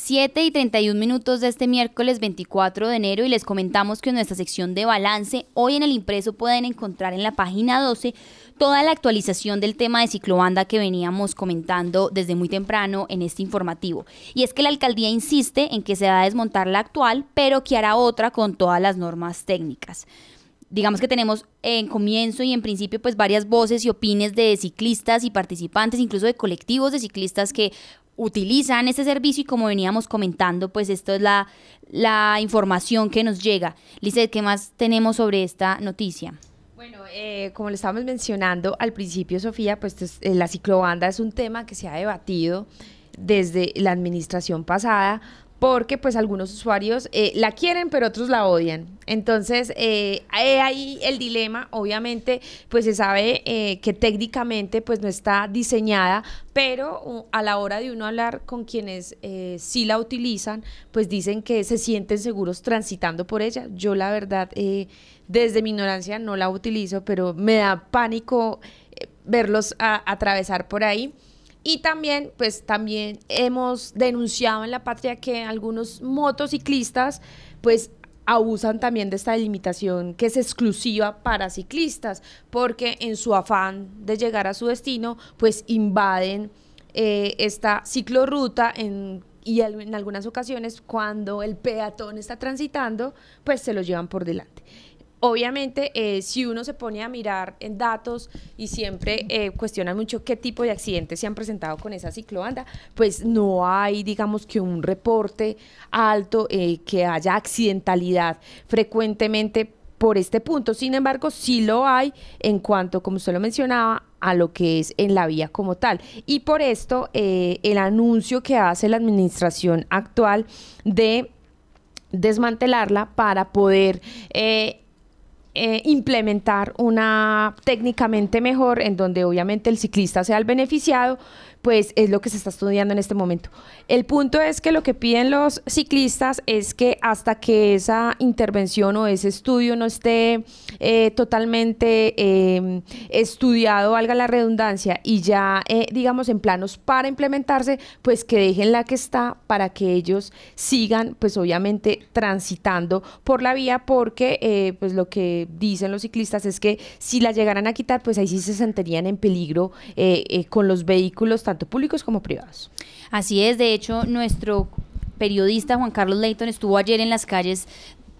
7 y 31 minutos de este miércoles 24 de enero y les comentamos que en nuestra sección de balance, hoy en el impreso pueden encontrar en la página 12 toda la actualización del tema de ciclobanda que veníamos comentando desde muy temprano en este informativo. Y es que la alcaldía insiste en que se va a desmontar la actual, pero que hará otra con todas las normas técnicas digamos que tenemos en comienzo y en principio pues varias voces y opiniones de ciclistas y participantes, incluso de colectivos de ciclistas que utilizan este servicio y como veníamos comentando, pues esto es la, la información que nos llega. Lizeth, ¿qué más tenemos sobre esta noticia? Bueno, eh, como le estábamos mencionando al principio, Sofía, pues eh, la ciclobanda es un tema que se ha debatido desde la administración pasada, porque pues algunos usuarios eh, la quieren pero otros la odian. Entonces, eh, ahí el dilema, obviamente, pues se sabe eh, que técnicamente pues no está diseñada, pero a la hora de uno hablar con quienes eh, sí la utilizan, pues dicen que se sienten seguros transitando por ella. Yo la verdad, desde mi ignorancia no la utilizo, pero me da pánico verlos atravesar por ahí. Y también, pues también hemos denunciado en la patria que algunos motociclistas, pues abusan también de esta delimitación que es exclusiva para ciclistas, porque en su afán de llegar a su destino, pues invaden eh, esta ciclorruta y en algunas ocasiones cuando el peatón está transitando, pues se lo llevan por delante. Obviamente, eh, si uno se pone a mirar en datos y siempre eh, cuestionan mucho qué tipo de accidentes se han presentado con esa ciclobanda, pues no hay, digamos, que un reporte alto, eh, que haya accidentalidad frecuentemente por este punto. Sin embargo, sí lo hay en cuanto, como usted lo mencionaba, a lo que es en la vía como tal. Y por esto, el anuncio que hace la administración actual de desmantelarla para poder eh, implementar una técnicamente mejor en donde obviamente el ciclista sea el beneficiado, pues es lo que se está estudiando en este momento. El punto es que lo que piden los ciclistas es que hasta que esa intervención o ese estudio no esté eh, totalmente em, estudiado, valga la redundancia, y ya, eh, digamos, en planos para implementarse, pues que dejen la que está para que ellos sigan, pues obviamente, transitando por la vía, porque eh, pues lo que dicen los ciclistas es que si la llegaran a quitar, pues ahí sí se sentirían en peligro con los vehículos tanto públicos como privados. Así es, de hecho, nuestro periodista Juan Carlos Leighton estuvo ayer en las calles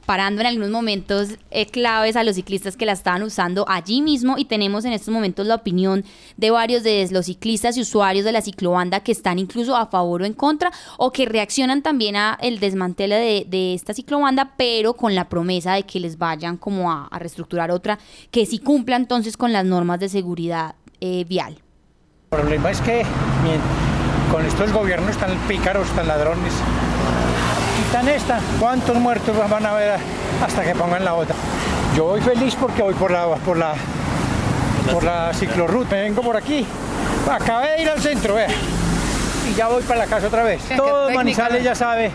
parando en algunos momentos eh, claves a los ciclistas que la estaban usando allí mismo y tenemos en estos momentos la opinión de varios de los ciclistas y usuarios de la ciclobanda que están incluso a favor o en contra o que reaccionan también a el de, esta ciclobanda pero con la promesa de que les vayan como a, reestructurar otra que sí cumpla entonces con las normas de seguridad eh, vial. El problema es que con esto el gobierno están pícaros, están ladrones. Quitan esta, ¿cuántos muertos van a ver hasta que pongan la otra? Yo voy feliz porque voy por la por la por la ciclorruta. Me vengo por aquí. Acabé de ir al centro, vea. Y ya voy para la casa otra vez. Todo Manizales ya sabe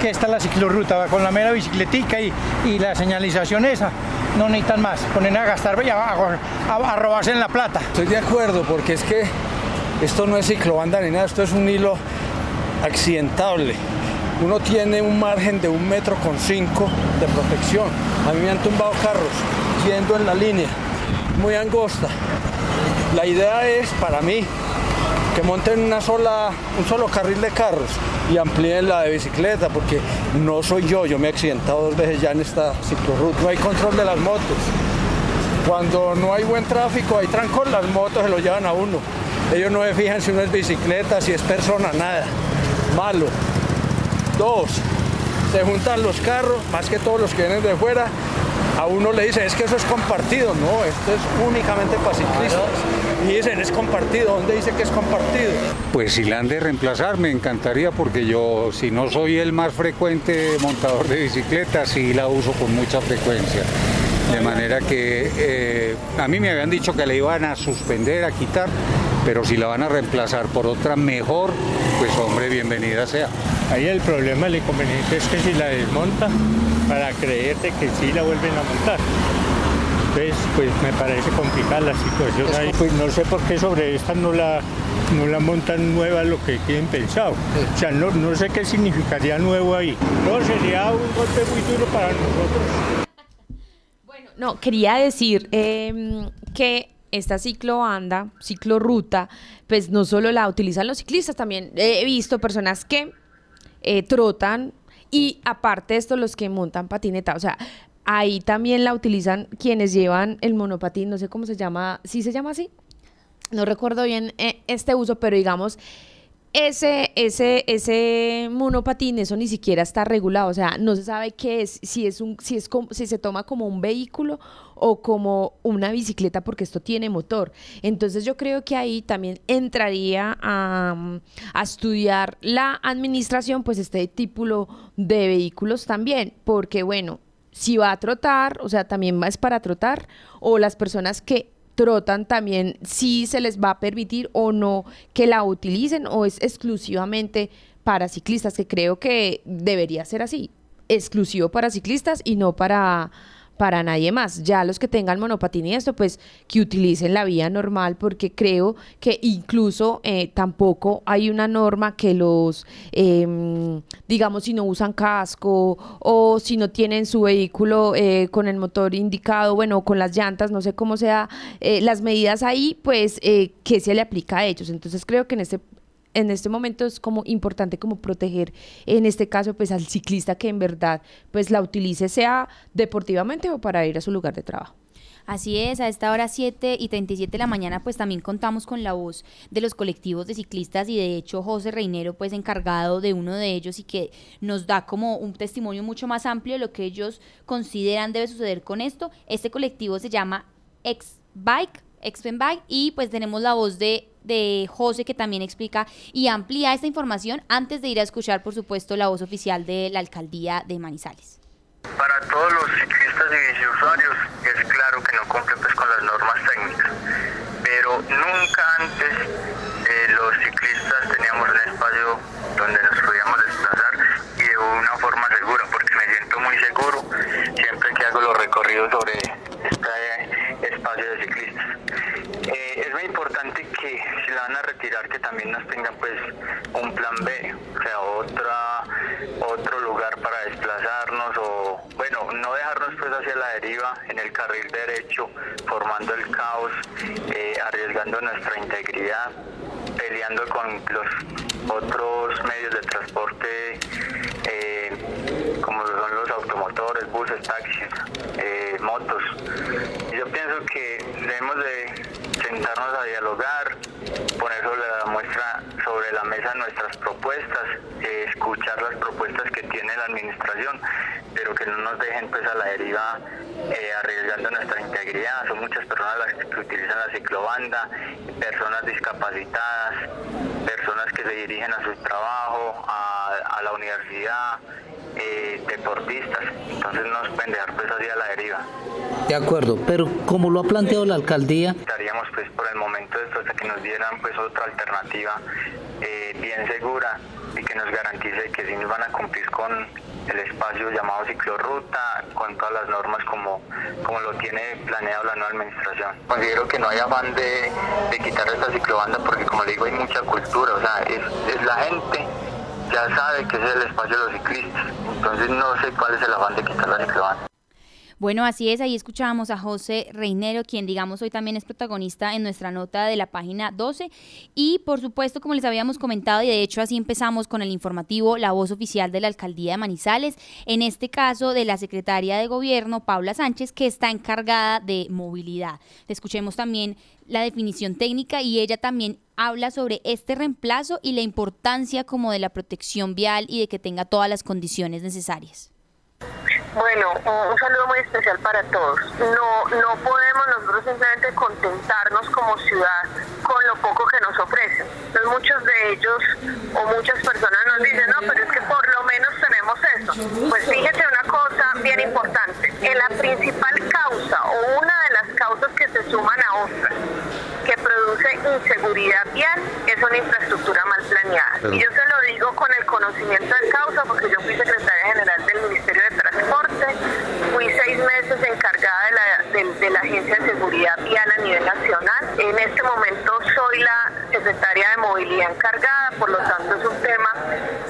que esta es la ciclorruta, con la mera bicicletica y, y la señalización esa no necesitan más, ponen a gastar y a, a, robarse en la plata. Estoy de acuerdo, porque es que esto no es ciclobanda ni nada, esto es un hilo accidentable. Uno tiene un margen de un metro con cinco de protección. A mí me han tumbado carros yendo en la línea, muy angosta. La idea es, para mí, que monten una sola, un solo carril de carros y amplíen la de bicicleta, porque no soy yo, yo me he accidentado dos veces ya en esta ciclorruta. No hay control de las motos. Cuando no hay buen tráfico, hay trancón, las motos se lo llevan a uno. Ellos no se fijan si uno es bicicleta, si es persona, nada. Malo. Dos, se juntan los carros, más que todos los que vienen de fuera, a uno le dicen, es que eso es compartido. No, esto es únicamente para ciclistas. Y dicen, es compartido. ¿Dónde dice que es compartido? Pues si la han de reemplazar, me encantaría, porque yo, si no soy el más frecuente montador de bicicletas, sí la uso con mucha frecuencia. De manera que eh, a mí me habían dicho que la iban a suspender, a quitar, pero si la van a reemplazar por otra mejor, pues hombre, bienvenida sea. Ahí el problema, el inconveniente es que si la desmonta, para creerte que sí la vuelven a montar. Entonces, pues me parece complicada la situación ahí. Pues no sé por qué sobre esta no la, no la montan nueva lo que tienen pensado. O sea, no, no sé qué significaría nuevo ahí. No, sería un golpe muy duro para nosotros. Bueno, no, quería decir em, que esta ciclobanda, ciclorruta, pues no solo la utilizan los ciclistas, también he visto personas que eh, trotan y aparte de esto los que montan patineta, o sea, ahí también la utilizan quienes llevan el monopatín, no sé cómo se llama, ¿sí se llama así? No recuerdo bien eh, este uso, pero digamos ese, ese, ese monopatín, eso ni siquiera está regulado, o sea, no se sabe qué es, si es un, si es como, si se toma como un vehículo o como una bicicleta, porque esto tiene motor. Entonces yo creo que ahí también entraría a, a estudiar la administración, pues este título de vehículos también, porque bueno, si va a trotar, o sea, también es para trotar, o las personas que trotan también si se les va a permitir o no que la utilicen o es exclusivamente para ciclistas, que creo que debería ser así, exclusivo para ciclistas y no para para nadie más. Ya los que tengan monopatín y esto, pues que utilicen la vía normal, porque creo que incluso eh, tampoco hay una norma que los, em, digamos, si no usan casco o si no tienen su vehículo eh, con el motor indicado, bueno, con las llantas, no sé cómo sea, eh, las medidas ahí, pues, ¿qué se le aplica a ellos? Entonces creo que en este en este momento es como importante como proteger en este caso pues al ciclista que en verdad pues la utilice sea deportivamente o para ir a su lugar de trabajo. Así es, a esta hora 7 y 37 de la mañana pues también contamos con la voz de los colectivos de ciclistas y de hecho José Reinero pues encargado de uno de ellos y que nos da como un testimonio mucho más amplio de lo que ellos consideran debe suceder con esto. Este colectivo se llama X Bike, Bike y pues tenemos la voz de de José que también explica y amplía esta información antes de ir a escuchar, por supuesto, la voz oficial de la alcaldía de Manizales. Para todos los ciclistas y usuarios es claro que no cumplen pues, con las normas técnicas, pero nunca antes eh, los ciclistas teníamos un espacio donde nos podíamos desplazar y de una forma segura, porque me siento muy seguro siempre que hago los recorridos sobre este espacio de ciclistas. Eh, es muy importante que si la van a retirar que también nos tengan pues un plan B, o sea, otra, otro lugar para desplazarnos o bueno, no dejarnos pues hacia la deriva en el carril derecho, formando el caos, eh, arriesgando nuestra integridad, peleando con los otros medios de transporte eh, como son los automotores, buses, taxis, motos. Yo pienso que debemos de sentarnos a dialogar, poner sobre la muestra, sobre la mesa nuestras propuestas, eh, escuchar las propuestas que tiene la administración, pero que no nos dejen pues a la deriva eh, arriesgando nuestra integridad. Son muchas personas las que utilizan la ciclobanda, personas discapacitadas, personas que se dirigen a su trabajo, a, la universidad, eh, deportistas. Entonces no nos pueden dejar pues así a la deriva. De acuerdo, pero como lo ha planteado la alcaldía... Estaríamos pues por el momento esto hasta que nos dieran pues otra alternativa eh, bien segura y que nos garantice que sí nos van a cumplir con el espacio llamado ciclorruta, con todas las normas como, como lo tiene planeado la nueva administración. Considero que no hay afán de, de quitar esta ciclobanda porque como le digo hay mucha cultura, o sea, es, la gente ya sabe que es el espacio de los ciclistas, entonces no sé cuál es el afán de quitar la ciclobanda. Bueno, así es, ahí escuchábamos a José Reinero, quien digamos hoy también es protagonista en nuestra nota de la página 12. Y por supuesto, como les habíamos comentado, y de hecho así empezamos con el informativo, la voz oficial de la alcaldía de Manizales, en este caso de la secretaria de gobierno, Paula Sánchez, que está encargada de movilidad. Escuchemos también la definición técnica y ella también habla sobre este reemplazo y la importancia como de la protección vial y de que tenga todas las condiciones necesarias. Bueno, un saludo muy especial para todos. No, no podemos nosotros simplemente contentarnos como ciudad con lo poco que nos ofrecen. Entonces muchos de ellos o muchas personas nos dicen, no, pero es que por lo menos tenemos eso. Pues fíjese una cosa bien importante. En la principal causa o una de las causas que se suman a otras que produce inseguridad vial es una infraestructura mal planeada. Y yo se lo digo con el conocimiento de causa porque yo fui secretaria general del Ministerio de Transporte, fui seis meses encargada de la, de, la movilidad encargada, por lo tanto es un tema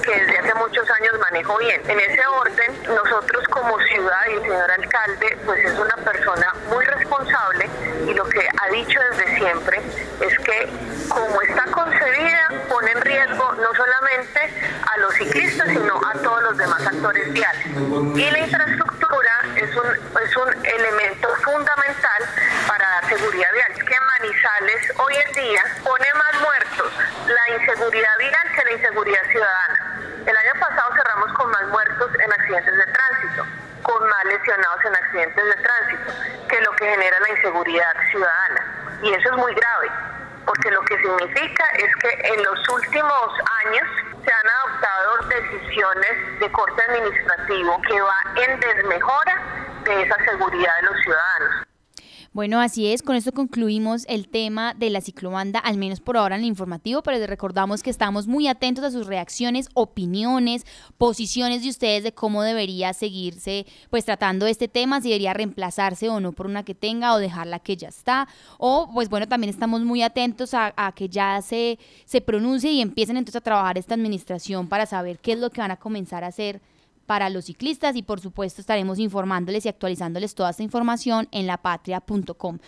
que desde hace muchos años manejo bien. En ese orden, nosotros como ciudad y el señor alcalde, pues es una persona muy responsable y lo que ha dicho desde siempre es que como está concebida, pone en riesgo no solamente a los ciclistas, sino a todos los demás actores viales. Y la infraestructura es un, es un elemento fundamental para la seguridad vial. Es que Manizales hoy en día pone más muertos la inseguridad vial que la inseguridad ciudadana. El año pasado cerramos con más muertos en accidentes de tránsito, con más lesionados en accidentes de tránsito, que lo que genera la inseguridad ciudadana. Y eso es muy grave, porque lo que significa es que en los últimos años se han adoptado decisiones de corte administrativo que va en desmejora de esa seguridad de los ciudadanos. Bueno, así es, con esto concluimos el tema de la ciclobanda, al menos por ahora en el informativo, pero les recordamos que estamos muy atentos a sus reacciones, opiniones, posiciones de ustedes de cómo debería seguirse pues tratando este tema, si debería reemplazarse o no por una que tenga o dejarla que ya está, o pues bueno, también estamos muy atentos a, a que ya se, se pronuncie y empiecen entonces a trabajar esta administración para saber qué es lo que van a comenzar a hacer para los ciclistas y por supuesto estaremos informándoles y actualizándoles toda esta información en lapatria.com.